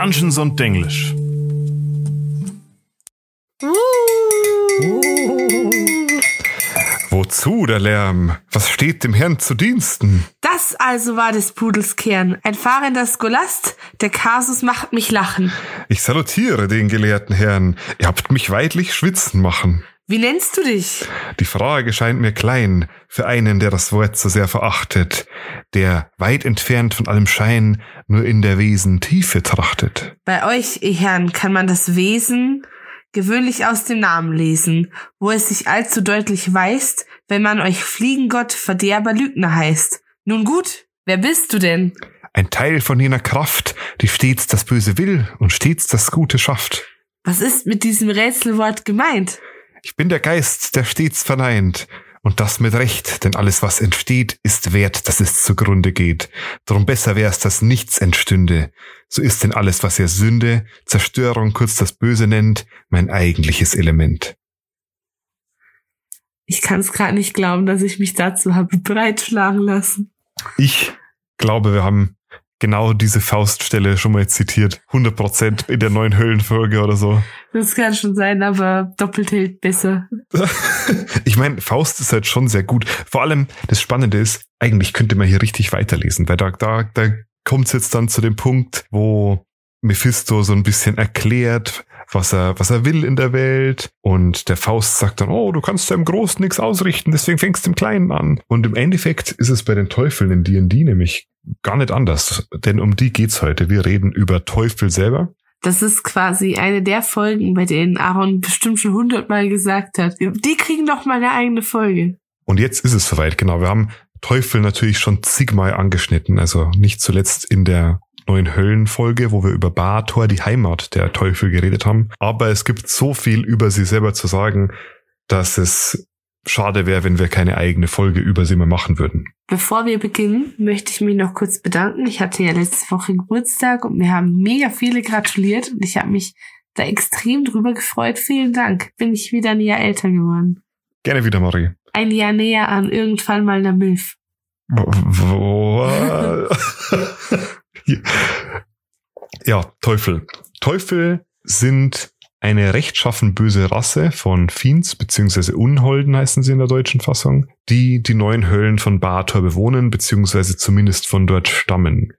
Dungeons und Denglisch. Wozu der Lärm? Was steht dem Herrn zu Diensten? Das also war des Pudels Kern. Ein fahrender Skolast, der Kasus macht mich lachen. Ich salutiere den gelehrten Herrn. Ihr habt mich weidlich schwitzen machen. Wie nennst du dich? Die Frage scheint mir klein für einen, der das Wort so sehr verachtet, der weit entfernt von allem Schein nur in der Wesen Tiefe trachtet. Bei euch, ihr Herren, kann man das Wesen gewöhnlich aus dem Namen lesen, wo es sich allzu deutlich weist, wenn man euch Fliegengott Verderber Lügner heißt. Nun gut, wer bist du denn? Ein Teil von jener Kraft, die stets das Böse will und stets das Gute schafft. Was ist mit diesem Rätselwort gemeint? Ich bin der Geist, der stets verneint. Und das mit Recht, denn alles, was entsteht, ist wert, dass es zugrunde geht. Drum besser wär's, dass nichts entstünde. So ist denn alles, was ihr Sünde, Zerstörung, kurz das Böse nennt, mein eigentliches Element. Ich kann es gerade nicht glauben, dass ich mich dazu habe breitschlagen lassen. Ich glaube, wir haben genau diese Fauststelle schon mal zitiert. 100 Prozent in der neuen Höllenfolge oder so. Das kann schon sein, aber doppelt hält besser. ich meine, Faust ist halt schon sehr gut. Vor allem, das Spannende ist, eigentlich könnte man hier richtig weiterlesen, weil da, da, da kommt es jetzt dann zu dem Punkt, wo Mephisto so ein bisschen erklärt, was er, was er will in der Welt. Und der Faust sagt dann, oh, du kannst ja im Großen nichts ausrichten, deswegen fängst du im Kleinen an. Und im Endeffekt ist es bei den Teufeln in D&D nämlich gar nicht anders, denn um die geht's heute. Wir reden über Teufel selber. Das ist quasi eine der Folgen, bei denen Aaron bestimmt schon hundertmal gesagt hat. Die kriegen doch mal eine eigene Folge. Und jetzt ist es soweit, genau. Wir haben Teufel natürlich schon zigmal angeschnitten, also nicht zuletzt in der neuen Höllenfolge, wo wir über Bator, die Heimat der Teufel, geredet haben. Aber es gibt so viel über sie selber zu sagen, dass es schade wäre, wenn wir keine eigene Folge über sie mehr machen würden. Bevor wir beginnen, möchte ich mich noch kurz bedanken. Ich hatte ja letzte Woche Geburtstag und mir haben mega viele gratuliert und ich habe mich da extrem drüber gefreut. Vielen Dank. Bin ich wieder ein Jahr älter geworden. Gerne wieder, Marie. Ein Jahr näher an irgendwann mal einer Milf. ja, Teufel. Teufel sind eine rechtschaffen böse Rasse von Fiends beziehungsweise Unholden heißen sie in der deutschen Fassung, die die neuen Höllen von Bator bewohnen beziehungsweise zumindest von dort stammen.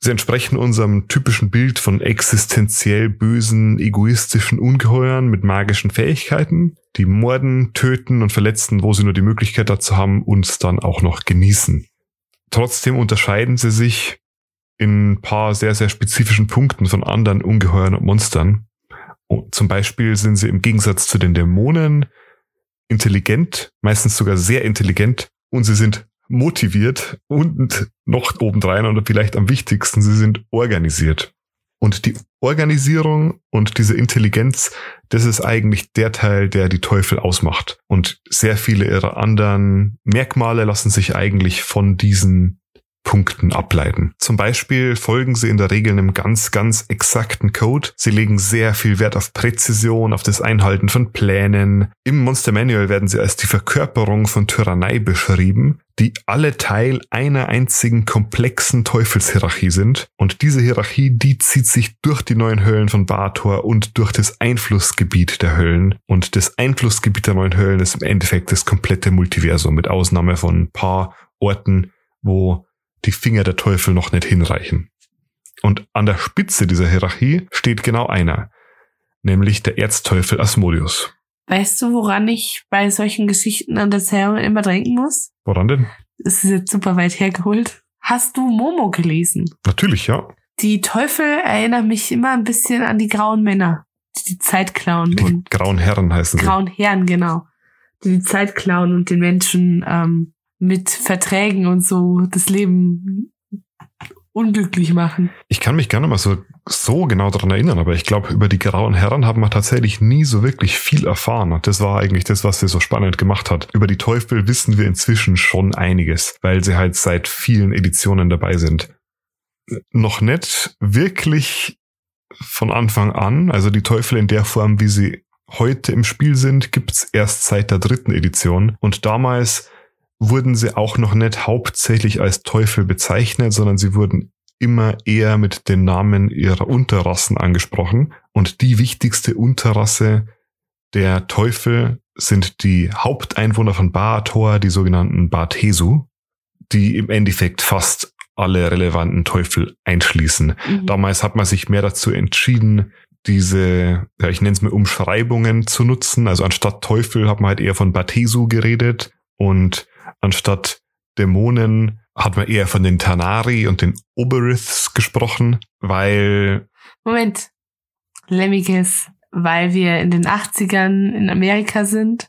Sie entsprechen unserem typischen Bild von existenziell bösen, egoistischen Ungeheuern mit magischen Fähigkeiten, die morden, töten und verletzen, wo sie nur die Möglichkeit dazu haben, uns dann auch noch genießen. Trotzdem unterscheiden sie sich in ein paar sehr, sehr spezifischen Punkten von anderen Ungeheuern und Monstern. Zum Beispiel sind sie im Gegensatz zu den Dämonen intelligent, meistens sogar sehr intelligent und sie sind motiviert und noch obendrein und vielleicht am wichtigsten, sie sind organisiert. Und die Organisierung und diese Intelligenz, das ist eigentlich der Teil, der die Teufel ausmacht. Und sehr viele ihrer anderen Merkmale lassen sich eigentlich von diesen Punkten ableiten. Zum Beispiel folgen sie in der Regel einem ganz, ganz exakten Code. Sie legen sehr viel Wert auf Präzision, auf das Einhalten von Plänen. Im Monster Manual werden sie als die Verkörperung von Tyrannei beschrieben, die alle Teil einer einzigen komplexen Teufelshierarchie sind. Und diese Hierarchie, die zieht sich durch die neuen Höllen von Bator und durch das Einflussgebiet der Höllen. Und das Einflussgebiet der neuen Höllen ist im Endeffekt das komplette Multiversum, mit Ausnahme von ein paar Orten, wo die Finger der Teufel noch nicht hinreichen. Und an der Spitze dieser Hierarchie steht genau einer, nämlich der Erzteufel Asmodeus. Weißt du, woran ich bei solchen Geschichten an der Erzählung immer denken muss? Woran denn? Das ist jetzt super weit hergeholt. Hast du Momo gelesen? Natürlich, ja. Die Teufel erinnern mich immer ein bisschen an die grauen Männer, die die Zeit klauen. Die und grauen Herren heißen sie. Grauen Herren, genau. Die die Zeit klauen und den Menschen ähm, mit Verträgen und so das Leben unglücklich machen. Ich kann mich nicht mal so, so genau daran erinnern, aber ich glaube, über die grauen Herren haben wir tatsächlich nie so wirklich viel erfahren. Das war eigentlich das, was sie so spannend gemacht hat. Über die Teufel wissen wir inzwischen schon einiges, weil sie halt seit vielen Editionen dabei sind. Noch nicht wirklich von Anfang an, also die Teufel in der Form, wie sie heute im Spiel sind, gibt's erst seit der dritten Edition. Und damals wurden sie auch noch nicht hauptsächlich als Teufel bezeichnet, sondern sie wurden immer eher mit den Namen ihrer Unterrassen angesprochen. Und die wichtigste Unterrasse der Teufel sind die Haupteinwohner von Baator, die sogenannten Bathesu, die im Endeffekt fast alle relevanten Teufel einschließen. Mhm. Damals hat man sich mehr dazu entschieden, diese, ja, ich nenne es mal Umschreibungen zu nutzen. Also anstatt Teufel hat man halt eher von Bathesu geredet und anstatt Dämonen hat man eher von den Tanari und den Oberiths gesprochen, weil. Moment. Lemmikes, weil wir in den 80ern in Amerika sind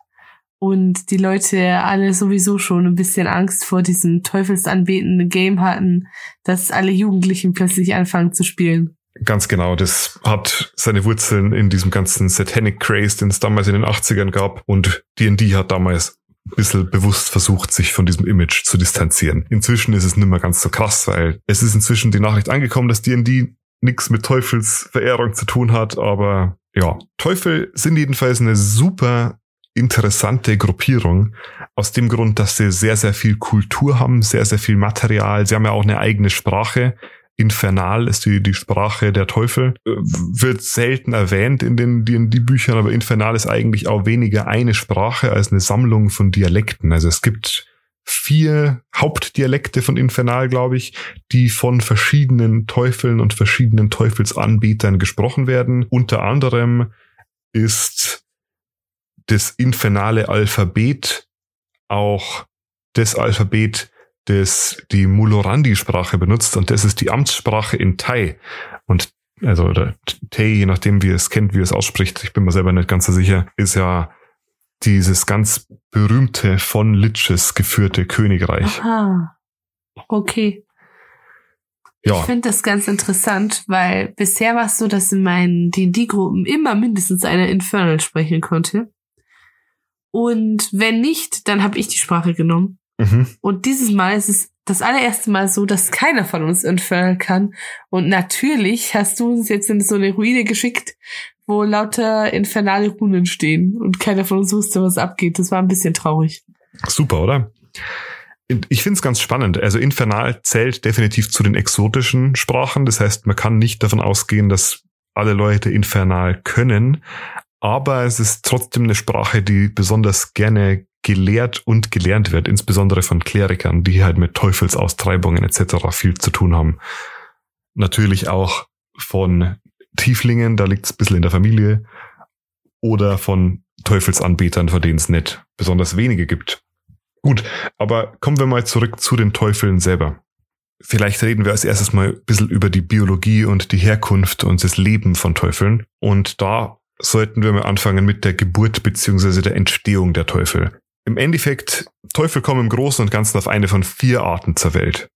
und die Leute alle sowieso schon ein bisschen Angst vor diesem teufelsanbetenden Game hatten, dass alle Jugendlichen plötzlich anfangen zu spielen. Ganz genau, das hat seine Wurzeln in diesem ganzen Satanic Craze, den es damals in den 80ern gab und D&D hat damals bisschen bewusst versucht, sich von diesem Image zu distanzieren. Inzwischen ist es nicht mehr ganz so krass, weil es ist inzwischen die Nachricht angekommen, dass D&D nichts mit Teufelsverehrung zu tun hat, aber ja, Teufel sind jedenfalls eine super interessante Gruppierung. Aus dem Grund, dass sie sehr, sehr viel Kultur haben, sehr, sehr viel Material. Sie haben ja auch eine eigene Sprache. Infernal ist die, die Sprache der Teufel. Äh, wird selten erwähnt in den D&D-Büchern, aber Infernal ist eigentlich auch weniger eine Sprache als eine Sammlung von Dialekten. Also es gibt vier Hauptdialekte von Infernal, glaube ich, die von verschiedenen Teufeln und verschiedenen Teufelsanbietern gesprochen werden. Unter anderem ist das infernale Alphabet auch das Alphabet, das die Mulorandi-Sprache benutzt und das ist die Amtssprache in Thai. Und also oder Thai, je nachdem wie es kennt, wie es ausspricht, ich bin mir selber nicht ganz so sicher, ist ja dieses ganz berühmte von Liches geführte Königreich. Aha. Okay. Ja. Ich finde das ganz interessant, weil bisher war es so, dass in meinen D&D-Gruppen immer mindestens einer Infernal sprechen konnte. Und wenn nicht, dann habe ich die Sprache genommen. Mhm. Und dieses Mal ist es das allererste Mal so, dass keiner von uns Infernal kann. Und natürlich hast du uns jetzt in so eine Ruine geschickt, wo lauter infernale Runen stehen und keiner von uns wusste, was abgeht. Das war ein bisschen traurig. Super, oder? Ich finde es ganz spannend. Also Infernal zählt definitiv zu den exotischen Sprachen. Das heißt, man kann nicht davon ausgehen, dass alle Leute Infernal können aber es ist trotzdem eine Sprache, die besonders gerne gelehrt und gelernt wird, insbesondere von Klerikern, die halt mit Teufelsaustreibungen etc. viel zu tun haben. Natürlich auch von Tieflingen, da liegt es ein bisschen in der Familie, oder von Teufelsanbetern, von denen es nicht besonders wenige gibt. Gut, aber kommen wir mal zurück zu den Teufeln selber. Vielleicht reden wir als erstes mal ein bisschen über die Biologie und die Herkunft und das Leben von Teufeln. Und da sollten wir mal anfangen mit der Geburt beziehungsweise der Entstehung der Teufel. Im Endeffekt, Teufel kommen im Großen und Ganzen auf eine von vier Arten zur Welt.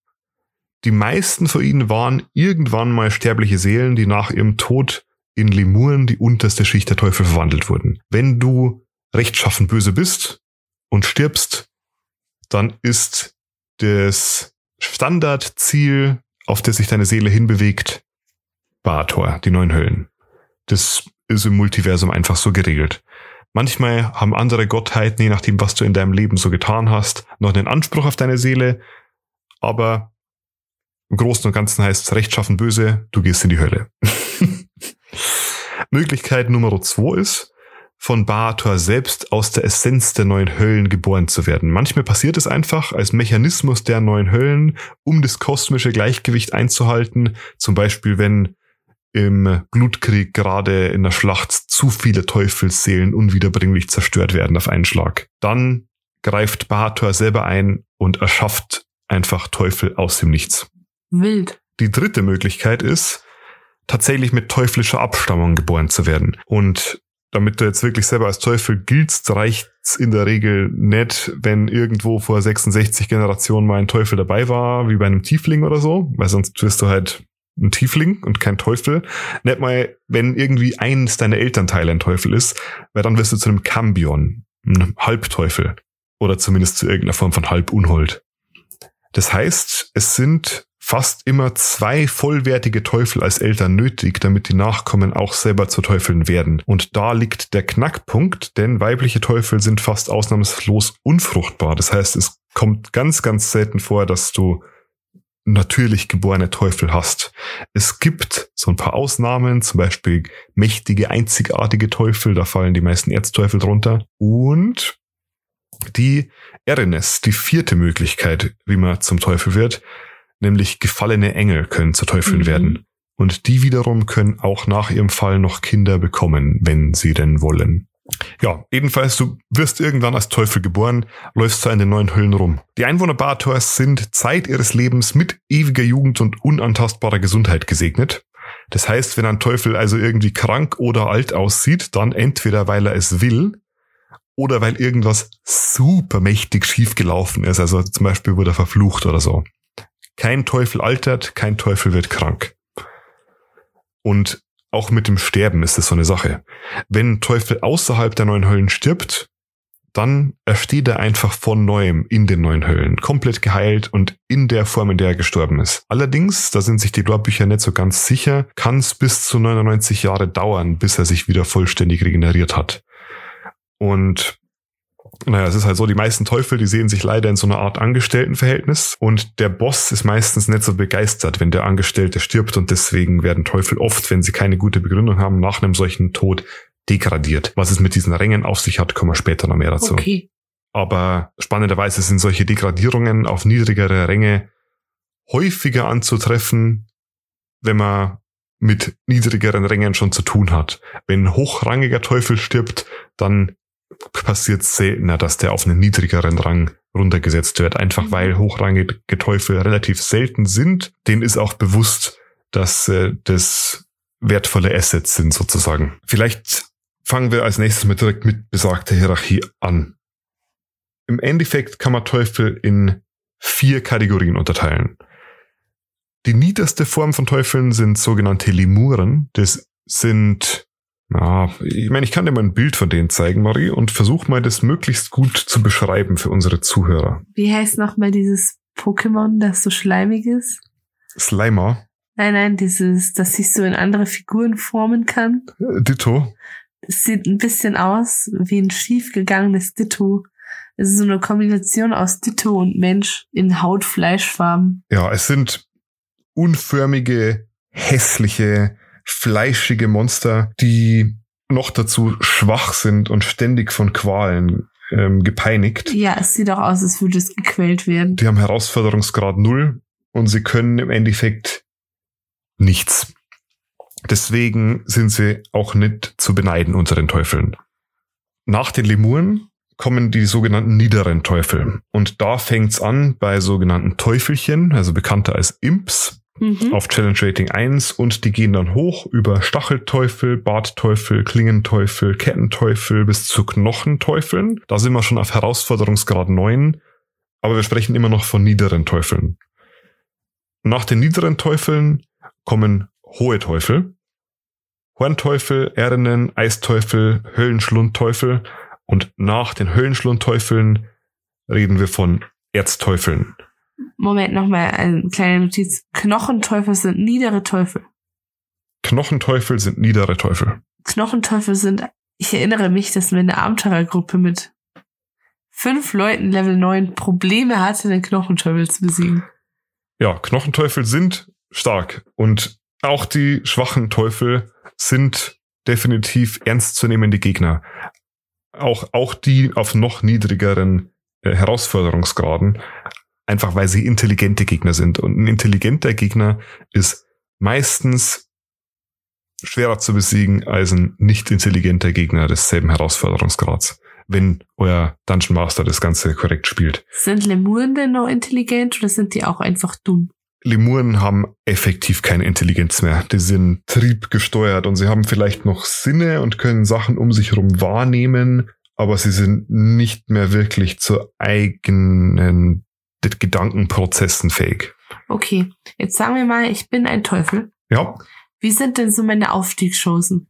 Die meisten von ihnen waren irgendwann mal sterbliche Seelen, die nach ihrem Tod in Lemuren, die unterste Schicht der Teufel, verwandelt wurden. Wenn du rechtschaffen böse bist und stirbst, dann ist das Standardziel, auf das sich deine Seele hinbewegt, Bator, die neuen Höllen. Das ist im Multiversum einfach so geregelt. Manchmal haben andere Gottheiten, je nachdem, was du in deinem Leben so getan hast, noch einen Anspruch auf deine Seele, aber im Großen und Ganzen heißt es rechtschaffen böse, du gehst in die Hölle. Möglichkeit Nummer zwei ist, von Baator selbst aus der Essenz der neuen Höllen geboren zu werden. Manchmal passiert es einfach als Mechanismus der neuen Höllen, um das kosmische Gleichgewicht einzuhalten. Zum Beispiel, wenn im Blutkrieg gerade in der Schlacht zu viele Teufelsseelen unwiederbringlich zerstört werden auf einen Schlag. Dann greift Bahator selber ein und erschafft einfach Teufel aus dem Nichts. Wild. Die dritte Möglichkeit ist, tatsächlich mit teuflischer Abstammung geboren zu werden. Und damit du jetzt wirklich selber als Teufel giltst, reicht's in der Regel nicht, wenn irgendwo vor 66 Generationen mal ein Teufel dabei war, wie bei einem Tiefling oder so, weil sonst wirst du halt ein Tiefling und kein Teufel. Nicht mal, wenn irgendwie eins deiner Elternteile ein Teufel ist, weil dann wirst du zu einem Cambion, einem Halbteufel. Oder zumindest zu irgendeiner Form von Halbunhold. Das heißt, es sind fast immer zwei vollwertige Teufel als Eltern nötig, damit die Nachkommen auch selber zu Teufeln werden. Und da liegt der Knackpunkt, denn weibliche Teufel sind fast ausnahmslos unfruchtbar. Das heißt, es kommt ganz, ganz selten vor, dass du natürlich geborene Teufel hast. Es gibt so ein paar Ausnahmen, zum Beispiel mächtige, einzigartige Teufel, da fallen die meisten Erzteufel drunter. Und die Erenes, die vierte Möglichkeit, wie man zum Teufel wird, nämlich gefallene Engel können zu Teufeln mhm. werden. Und die wiederum können auch nach ihrem Fall noch Kinder bekommen, wenn sie denn wollen. Ja, jedenfalls, du wirst irgendwann als Teufel geboren, läufst du in den neuen Höllen rum. Die Einwohner Bathors sind Zeit ihres Lebens mit ewiger Jugend und unantastbarer Gesundheit gesegnet. Das heißt, wenn ein Teufel also irgendwie krank oder alt aussieht, dann entweder weil er es will oder weil irgendwas supermächtig schief gelaufen ist, also zum Beispiel wurde er verflucht oder so. Kein Teufel altert, kein Teufel wird krank. Und auch mit dem Sterben ist es so eine Sache. Wenn Teufel außerhalb der neuen Höllen stirbt, dann ersteht er einfach von neuem in den neuen Höllen, komplett geheilt und in der Form, in der er gestorben ist. Allerdings, da sind sich die Lorbücher nicht so ganz sicher, kann es bis zu 99 Jahre dauern, bis er sich wieder vollständig regeneriert hat. Und naja, es ist halt so, die meisten Teufel, die sehen sich leider in so einer Art Angestelltenverhältnis und der Boss ist meistens nicht so begeistert, wenn der Angestellte stirbt und deswegen werden Teufel oft, wenn sie keine gute Begründung haben, nach einem solchen Tod degradiert. Was es mit diesen Rängen auf sich hat, kommen wir später noch mehr dazu. Okay. Aber spannenderweise sind solche Degradierungen auf niedrigere Ränge häufiger anzutreffen, wenn man mit niedrigeren Rängen schon zu tun hat. Wenn hochrangiger Teufel stirbt, dann passiert seltener, dass der auf einen niedrigeren Rang runtergesetzt wird. Einfach mhm. weil hochrangige Teufel relativ selten sind. Denen ist auch bewusst, dass äh, das wertvolle Assets sind sozusagen. Vielleicht fangen wir als nächstes mal direkt mit besagter Hierarchie an. Im Endeffekt kann man Teufel in vier Kategorien unterteilen. Die niederste Form von Teufeln sind sogenannte Lemuren. Das sind ja, ich meine, ich kann dir mal ein Bild von denen zeigen, Marie, und versuch mal, das möglichst gut zu beschreiben für unsere Zuhörer. Wie heißt nochmal dieses Pokémon, das so schleimig ist? Slimer. Nein, nein, dieses, das sich so in andere Figuren formen kann. Äh, Ditto. Es sieht ein bisschen aus wie ein schiefgegangenes Ditto. Es ist so eine Kombination aus Ditto und Mensch in Haut-Fleischfarben. Ja, es sind unförmige, hässliche, fleischige Monster, die noch dazu schwach sind und ständig von Qualen ähm, gepeinigt. Ja, es sieht auch aus, als würde es gequält werden. Die haben Herausforderungsgrad null und sie können im Endeffekt nichts. Deswegen sind sie auch nicht zu beneiden unter den Teufeln. Nach den Lemuren kommen die sogenannten niederen Teufel. Und da fängt's an bei sogenannten Teufelchen, also bekannter als Imps mhm. auf Challenge Rating 1 und die gehen dann hoch über Stachelteufel, Bartteufel, Klingenteufel, Kettenteufel bis zu Knochenteufeln. Da sind wir schon auf Herausforderungsgrad 9, aber wir sprechen immer noch von niederen Teufeln. Nach den niederen Teufeln kommen hohe Teufel, Hornteufel, Ernen, Eisteufel, Höllenschlundteufel und nach den Höllenschlundteufeln reden wir von Erzteufeln. Moment, nochmal eine kleine Notiz. Knochenteufel sind niedere Teufel. Knochenteufel sind niedere Teufel. Knochenteufel sind, ich erinnere mich, dass wir eine Abenteurergruppe mit fünf Leuten Level 9 Probleme hatte, den Knochenteufel zu besiegen. Ja, Knochenteufel sind stark und auch die schwachen Teufel sind definitiv ernstzunehmende Gegner. Auch, auch die auf noch niedrigeren äh, Herausforderungsgraden. Einfach weil sie intelligente Gegner sind. Und ein intelligenter Gegner ist meistens schwerer zu besiegen als ein nicht intelligenter Gegner desselben Herausforderungsgrads, wenn euer Dungeon Master das Ganze korrekt spielt. Sind Lemuren denn noch intelligent oder sind die auch einfach dumm? Lemuren haben effektiv keine Intelligenz mehr. Die sind triebgesteuert und sie haben vielleicht noch Sinne und können Sachen um sich herum wahrnehmen, aber sie sind nicht mehr wirklich zur eigenen Gedankenprozessen fähig. Okay, jetzt sagen wir mal, ich bin ein Teufel. Ja. Wie sind denn so meine Aufstiegschancen?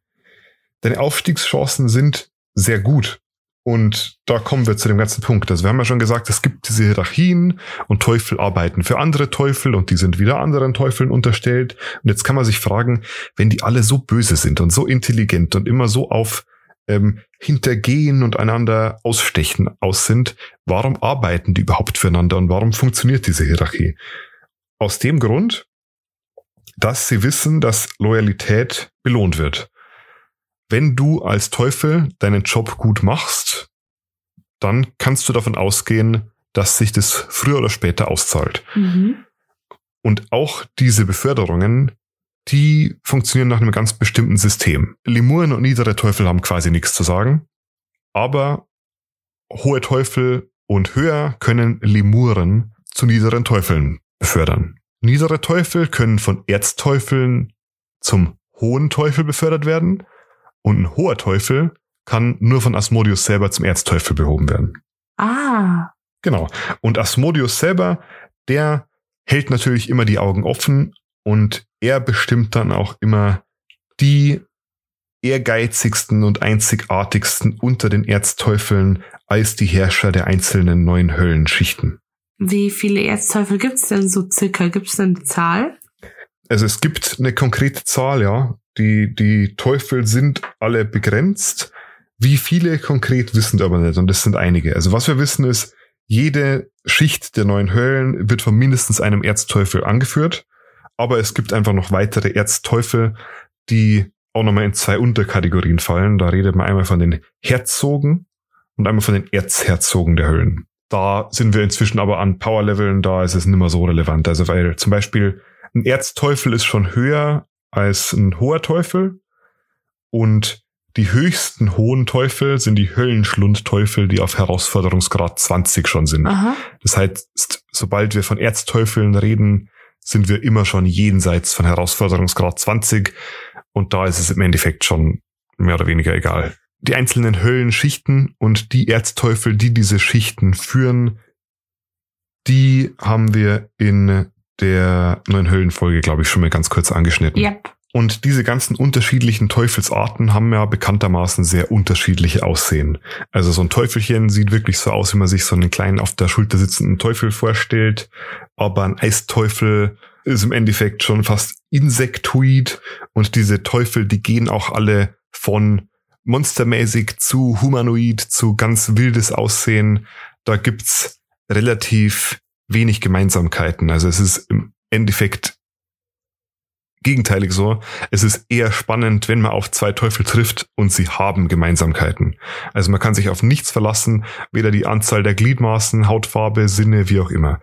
Deine Aufstiegschancen sind sehr gut. Und da kommen wir zu dem ganzen Punkt. Also wir haben ja schon gesagt, es gibt diese Hierarchien und Teufel arbeiten für andere Teufel und die sind wieder anderen Teufeln unterstellt. Und jetzt kann man sich fragen, wenn die alle so böse sind und so intelligent und immer so auf ähm, hintergehen und einander ausstechen aus sind, warum arbeiten die überhaupt füreinander und warum funktioniert diese Hierarchie? Aus dem Grund, dass sie wissen, dass Loyalität belohnt wird. Wenn du als Teufel deinen Job gut machst, dann kannst du davon ausgehen, dass sich das früher oder später auszahlt. Mhm. Und auch diese Beförderungen, die funktionieren nach einem ganz bestimmten System. Lemuren und niedere Teufel haben quasi nichts zu sagen, aber hohe Teufel und höher können Lemuren zu niederen Teufeln befördern. Niedere Teufel können von Erzteufeln zum hohen Teufel befördert werden und ein hoher Teufel kann nur von Asmodeus selber zum Erzteufel behoben werden. Ah. Genau. Und Asmodeus selber, der hält natürlich immer die Augen offen und er bestimmt dann auch immer die ehrgeizigsten und einzigartigsten unter den Erzteufeln als die Herrscher der einzelnen neuen Höllenschichten. Wie viele Erzteufel gibt's denn so circa? Gibt's denn eine Zahl? Also es gibt eine konkrete Zahl, ja. Die, die Teufel sind alle begrenzt. Wie viele konkret wissen wir aber nicht und das sind einige. Also was wir wissen ist, jede Schicht der neuen Höllen wird von mindestens einem Erzteufel angeführt, aber es gibt einfach noch weitere Erzteufel, die auch nochmal in zwei Unterkategorien fallen. Da redet man einmal von den Herzogen und einmal von den Erzherzogen der Höllen. Da sind wir inzwischen aber an Powerleveln, da ist es nicht mehr so relevant. Also weil zum Beispiel ein Erzteufel ist schon höher als ein hoher Teufel und die höchsten hohen Teufel sind die Höllenschlundteufel, die auf Herausforderungsgrad 20 schon sind. Aha. Das heißt, sobald wir von Erzteufeln reden, sind wir immer schon jenseits von Herausforderungsgrad 20 und da ist es im Endeffekt schon mehr oder weniger egal. Die einzelnen Höllenschichten und die Erzteufel, die diese Schichten führen, die haben wir in der neuen Höllenfolge, glaube ich, schon mal ganz kurz angeschnitten. Yep. Und diese ganzen unterschiedlichen Teufelsarten haben ja bekanntermaßen sehr unterschiedliche Aussehen. Also so ein Teufelchen sieht wirklich so aus, wie man sich so einen kleinen auf der Schulter sitzenden Teufel vorstellt. Aber ein Eisteufel ist im Endeffekt schon fast insektoid. Und diese Teufel, die gehen auch alle von monstermäßig zu humanoid zu ganz wildes Aussehen. Da gibt's relativ wenig Gemeinsamkeiten. Also es ist im Endeffekt gegenteilig so. Es ist eher spannend, wenn man auf zwei Teufel trifft und sie haben Gemeinsamkeiten. Also man kann sich auf nichts verlassen, weder die Anzahl der Gliedmaßen, Hautfarbe, Sinne, wie auch immer.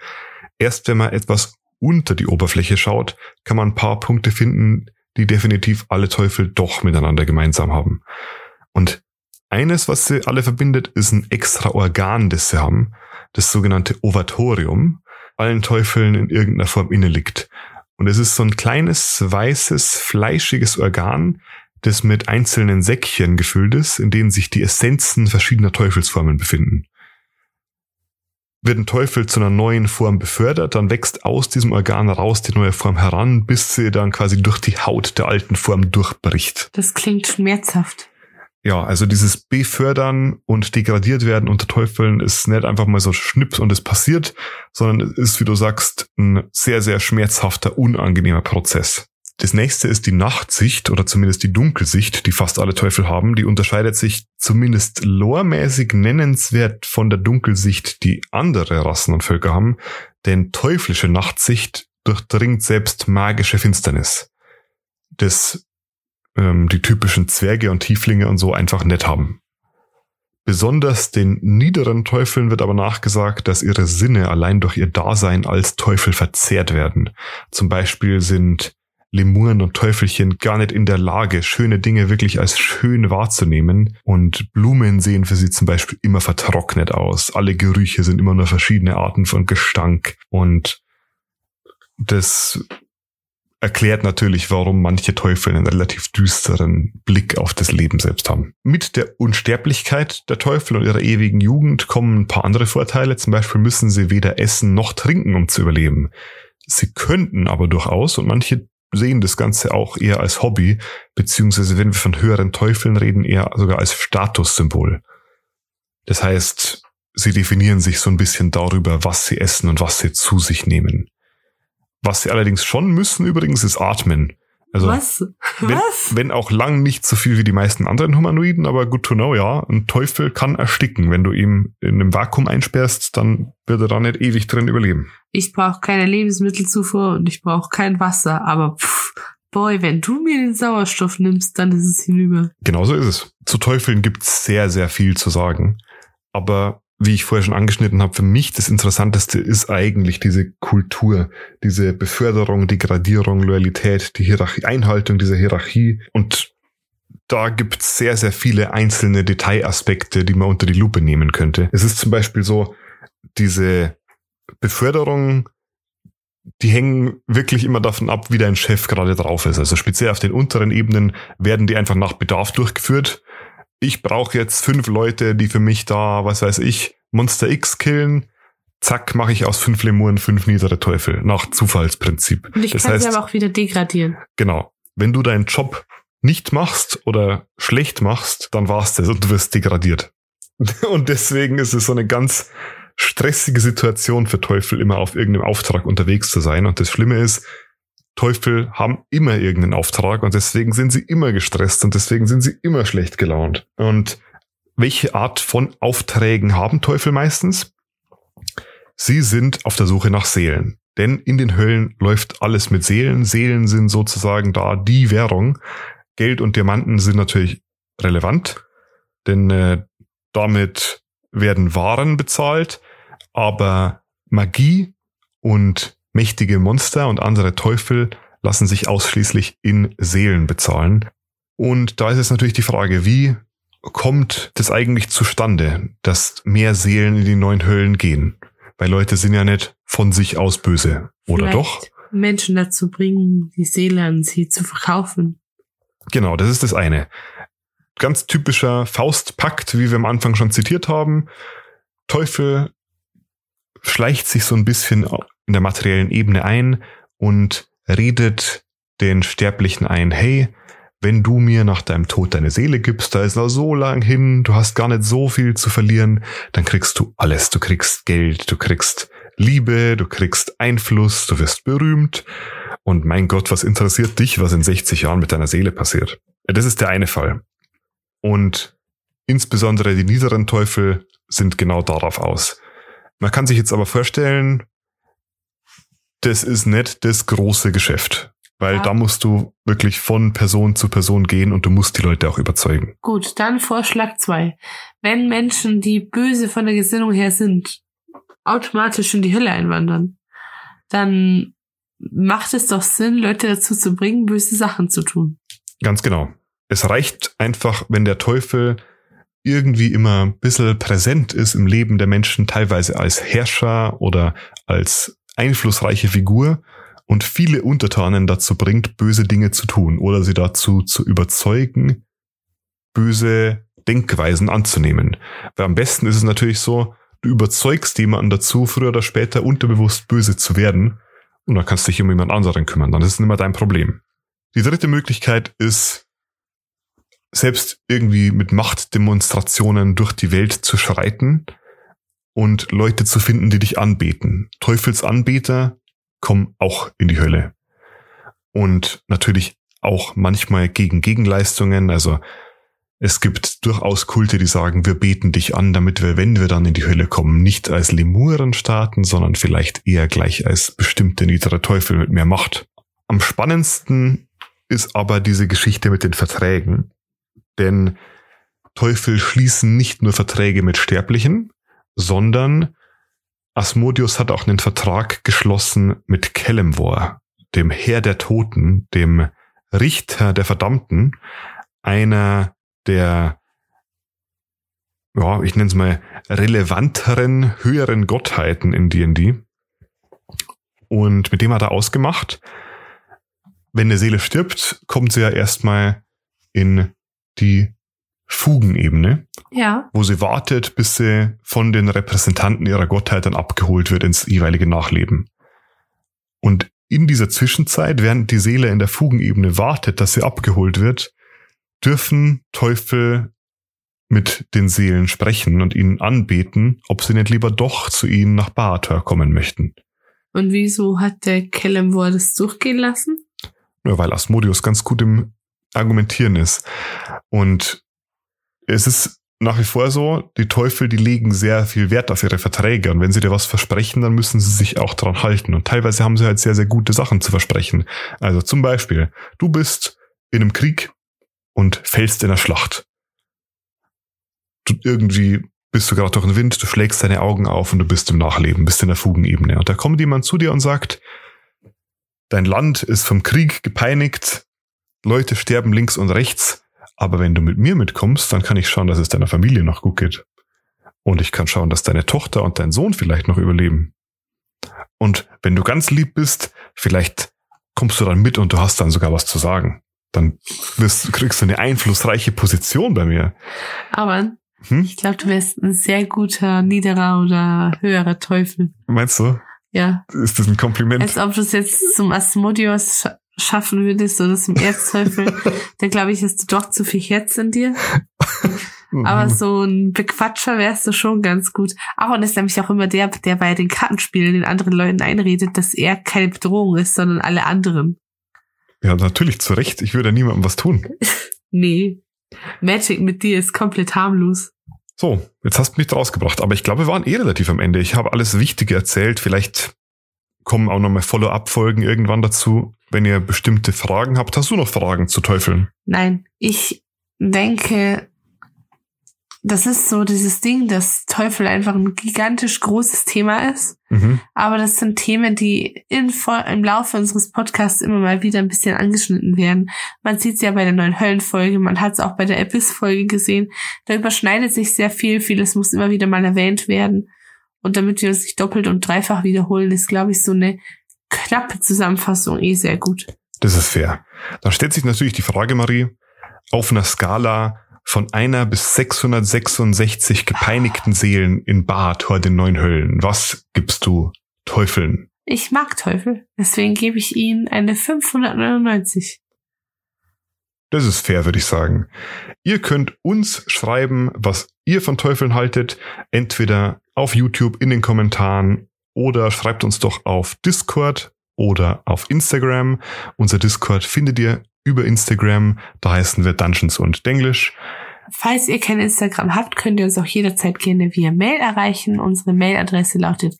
Erst wenn man etwas unter die Oberfläche schaut, kann man ein paar Punkte finden, die definitiv alle Teufel doch miteinander gemeinsam haben. Und eines, was sie alle verbindet, ist ein extra Organ, das sie haben, das sogenannte Ovatorium, allen Teufeln in irgendeiner Form inne liegt. Und es ist so ein kleines, weißes, fleischiges Organ, das mit einzelnen Säckchen gefüllt ist, in denen sich die Essenzen verschiedener Teufelsformen befinden. Wird ein Teufel zu einer neuen Form befördert, dann wächst aus diesem Organ raus die neue Form heran, bis sie dann quasi durch die Haut der alten Form durchbricht. Das klingt schmerzhaft. Ja, also dieses Befördern und degradiert werden unter Teufeln ist nicht einfach mal so schnipp und es passiert, sondern es ist, wie du sagst, ein sehr, sehr schmerzhafter, unangenehmer Prozess. Das nächste ist die Nachtsicht oder zumindest die Dunkelsicht, die fast alle Teufel haben. Die unterscheidet sich zumindest loremäßig nennenswert von der Dunkelsicht, die andere Rassen und Völker haben, denn teuflische Nachtsicht durchdringt selbst magische Finsternis. Das ähm, die typischen Zwerge und Tieflinge und so einfach nett haben. Besonders den niederen Teufeln wird aber nachgesagt, dass ihre Sinne allein durch ihr Dasein als Teufel verzehrt werden. Zum Beispiel sind Lemuren und Teufelchen gar nicht in der Lage, schöne Dinge wirklich als schön wahrzunehmen. Und Blumen sehen für sie zum Beispiel immer vertrocknet aus. Alle Gerüche sind immer nur verschiedene Arten von Gestank. Und das erklärt natürlich, warum manche Teufel einen relativ düsteren Blick auf das Leben selbst haben. Mit der Unsterblichkeit der Teufel und ihrer ewigen Jugend kommen ein paar andere Vorteile. Zum Beispiel müssen sie weder essen noch trinken, um zu überleben. Sie könnten aber durchaus, und manche sehen das Ganze auch eher als Hobby, beziehungsweise wenn wir von höheren Teufeln reden, eher sogar als Statussymbol. Das heißt, sie definieren sich so ein bisschen darüber, was sie essen und was sie zu sich nehmen. Was sie allerdings schon müssen übrigens ist atmen. Also Was? wenn, Was? wenn auch lang nicht so viel wie die meisten anderen Humanoiden, aber good to know, ja. Ein Teufel kann ersticken. Wenn du ihn in einem Vakuum einsperrst, dann wird er da nicht ewig drin überleben. Ich brauche keine Lebensmittelzufuhr und ich brauche kein Wasser, aber pff, boy, wenn du mir den Sauerstoff nimmst, dann ist es hinüber. Genauso ist es. Zu Teufeln gibt's sehr, sehr viel zu sagen. Aber wie ich vorher schon angeschnitten habe, für mich das Interessanteste ist eigentlich diese Kultur, diese Beförderung, Degradierung, Loyalität, die Hierarchie, Einhaltung dieser Hierarchie. Und da gibt's sehr, sehr viele einzelne Detailaspekte, die man unter die Lupe nehmen könnte. Es ist zum Beispiel so, diese Beförderung, die hängen wirklich immer davon ab, wie dein Chef gerade drauf ist. Also speziell auf den unteren Ebenen werden die einfach nach Bedarf durchgeführt. Ich brauche jetzt fünf Leute, die für mich da, was weiß ich, Monster X killen. Zack, mache ich aus fünf Lemuren fünf niedere Teufel nach Zufallsprinzip. Und ich das kann heißt, sie aber auch wieder degradieren. genau, wenn du deinen Job nicht machst oder schlecht machst, dann war's das und du wirst degradiert. Und deswegen ist es so eine ganz stressige Situation für Teufel, immer auf irgendeinem Auftrag unterwegs zu sein. Und das Schlimme ist, Teufel haben immer irgendeinen Auftrag und deswegen sind sie immer gestresst und deswegen sind sie immer schlecht gelaunt. Und welche Art von Aufträgen haben Teufel meistens? Sie sind auf der Suche nach Seelen. Denn in den Höllen läuft alles mit Seelen. Seelen sind sozusagen da die Währung. Geld und Diamanten sind natürlich relevant, denn äh, damit werden Waren bezahlt, aber Magie und mächtige Monster und andere Teufel lassen sich ausschließlich in Seelen bezahlen. Und da ist es natürlich die Frage, wie kommt das eigentlich zustande, dass mehr Seelen in die neuen Höllen gehen? Weil Leute sind ja nicht von sich aus böse, oder Vielleicht doch? Menschen dazu bringen, die Seele an sie zu verkaufen. Genau, das ist das eine. Ganz typischer Faustpakt, wie wir am Anfang schon zitiert haben. Teufel schleicht sich so ein bisschen in der materiellen Ebene ein und redet den Sterblichen ein, hey, wenn du mir nach deinem Tod deine Seele gibst, da ist noch so lang hin, du hast gar nicht so viel zu verlieren, dann kriegst du alles. Du kriegst Geld, du kriegst Liebe, du kriegst Einfluss, du wirst berühmt. Und mein Gott, was interessiert dich, was in 60 Jahren mit deiner Seele passiert? Das ist der eine Fall. Und insbesondere die niederen Teufel sind genau darauf aus. Man kann sich jetzt aber vorstellen, das ist nicht das große Geschäft. Weil Ja. da musst du wirklich von Person zu Person gehen und du musst die Leute auch überzeugen. Gut, dann Vorschlag zwei: Wenn Menschen, die böse von der Gesinnung her sind, automatisch in die Hölle einwandern, dann macht es doch Sinn, Leute dazu zu bringen, böse Sachen zu tun. Ganz genau. Es reicht einfach, wenn der Teufel irgendwie immer ein bisschen präsent ist im Leben der Menschen, teilweise als Herrscher oder als einflussreiche Figur und viele Untertanen dazu bringt, böse Dinge zu tun oder sie dazu zu überzeugen, böse Denkweisen anzunehmen. Weil am besten ist es natürlich so, du überzeugst jemanden dazu, früher oder später unterbewusst böse zu werden und dann kannst du dich um jemand anderen kümmern. Dann ist es nicht mehr dein Problem. Die dritte Möglichkeit ist, selbst irgendwie mit Machtdemonstrationen durch die Welt zu schreiten und Leute zu finden, die dich anbeten. Teufelsanbeter kommen auch in die Hölle. Und natürlich auch manchmal gegen Gegenleistungen. Also es gibt durchaus Kulte, die sagen, wir beten dich an, damit wir, wenn wir dann in die Hölle kommen, nicht als Lemuren starten, sondern vielleicht eher gleich als bestimmte niedere Teufel mit mehr Macht. Am spannendsten ist aber diese Geschichte mit den Verträgen. Denn Teufel schließen nicht nur Verträge mit Sterblichen, sondern Asmodeus hat auch einen Vertrag geschlossen mit Kelemvor, dem Herr der Toten, dem Richter der Verdammten, einer der, ja, ich nenne es mal, relevanteren, höheren Gottheiten in D&D. Und mit dem hat er ausgemacht, wenn eine Seele stirbt, kommt sie ja erstmal in die Fugenebene, Ja. wo sie wartet, bis sie von den Repräsentanten ihrer Gottheit dann abgeholt wird ins jeweilige Nachleben. Und in dieser Zwischenzeit, während die Seele in der Fugenebene wartet, dass sie abgeholt wird, dürfen Teufel mit den Seelen sprechen und ihnen anbeten, ob sie nicht lieber doch zu ihnen nach Baator kommen möchten. Und wieso hat der Kellemwor das durchgehen lassen? Ja, weil Asmodius ganz gut im Argumentieren ist. Und es ist nach wie vor so, die Teufel, die legen sehr viel Wert auf ihre Verträge. Und wenn sie dir was versprechen, dann müssen sie sich auch dran halten. Und teilweise haben sie halt sehr, sehr gute Sachen zu versprechen. Also zum Beispiel, du bist in einem Krieg und fällst in der Schlacht. Du irgendwie bist du gerade durch den Wind, du schlägst deine Augen auf und du bist im Nachleben, bist in der Fugenebene. Und da kommt jemand zu dir und sagt, dein Land ist vom Krieg gepeinigt, Leute sterben links und rechts, aber wenn du mit mir mitkommst, dann kann ich schauen, dass es deiner Familie noch gut geht. Und ich kann schauen, dass deine Tochter und dein Sohn vielleicht noch überleben. Und wenn du ganz lieb bist, vielleicht kommst du dann mit und du hast dann sogar was zu sagen. Dann wirst, kriegst du eine einflussreiche Position bei mir. Aber hm? ich glaube, du wärst ein sehr guter niederer oder höherer Teufel. Meinst du? Ja. Ist das ein Kompliment? Als ob du es jetzt zum Asmodius schaffen würdest oder zum Erzteufel, dann glaube ich, hast du doch zu viel Herz in dir. Aber mhm. so ein Bequatscher wärst du schon ganz gut. Ach, und ist nämlich auch immer der, der bei den Kartenspielen den anderen Leuten einredet, dass er keine Bedrohung ist, sondern alle anderen. Ja, natürlich, zu Recht. Ich würde niemandem was tun. nee. Magic mit dir ist komplett harmlos. So, jetzt hast du mich rausgebracht. Aber ich glaube, wir waren eh relativ am Ende. Ich habe alles Wichtige erzählt. Vielleicht kommen auch nochmal Follow-up-Folgen irgendwann dazu. Wenn ihr bestimmte Fragen habt, hast du noch Fragen zu Teufeln? Nein, ich denke, das ist so dieses Ding, dass Teufel einfach ein gigantisch großes Thema ist. Mhm. Aber das sind Themen, die in, im Laufe unseres Podcasts immer mal wieder ein bisschen angeschnitten werden. Man sieht es ja bei der neuen Höllenfolge, man hat es auch bei der Abyss-Folge gesehen. Da überschneidet sich sehr viel, vieles muss immer wieder mal erwähnt werden. Und damit wir uns nicht doppelt und dreifach wiederholen, ist, glaube ich, so eine knappe Zusammenfassung eh sehr gut. Das ist fair. Dann stellt sich natürlich die Frage, Marie, auf einer Skala von einer bis 666 gepeinigten Seelen in Bad vor den neun Höllen. Was gibst du Teufeln? Ich mag Teufel, deswegen gebe ich ihnen eine 599. Das ist fair, würde ich sagen. Ihr könnt uns schreiben, was ihr von Teufeln haltet, entweder auf YouTube in den Kommentaren oder schreibt uns doch auf Discord oder auf Instagram. Unser Discord findet ihr über Instagram. Da heißen wir Dungeons und Denglisch. Falls ihr kein Instagram habt, könnt ihr uns auch jederzeit gerne via Mail erreichen. Unsere Mailadresse lautet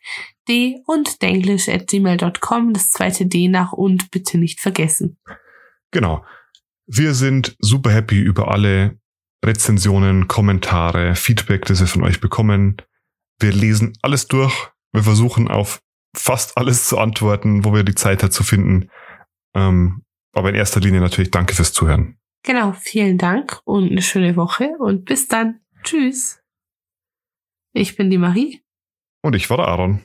d und denglisch at gmail.com. Das zweite D nach und bitte nicht vergessen. Genau. Wir sind super happy über alle Rezensionen, Kommentare, Feedback, das wir von euch bekommen. Wir lesen alles durch. Wir versuchen auf fast alles zu antworten, wo wir die Zeit dazu finden. Ähm, aber in erster Linie natürlich danke fürs Zuhören. Genau, vielen Dank und eine schöne Woche und bis dann. Tschüss. Ich bin die Marie. Und ich war der Aaron.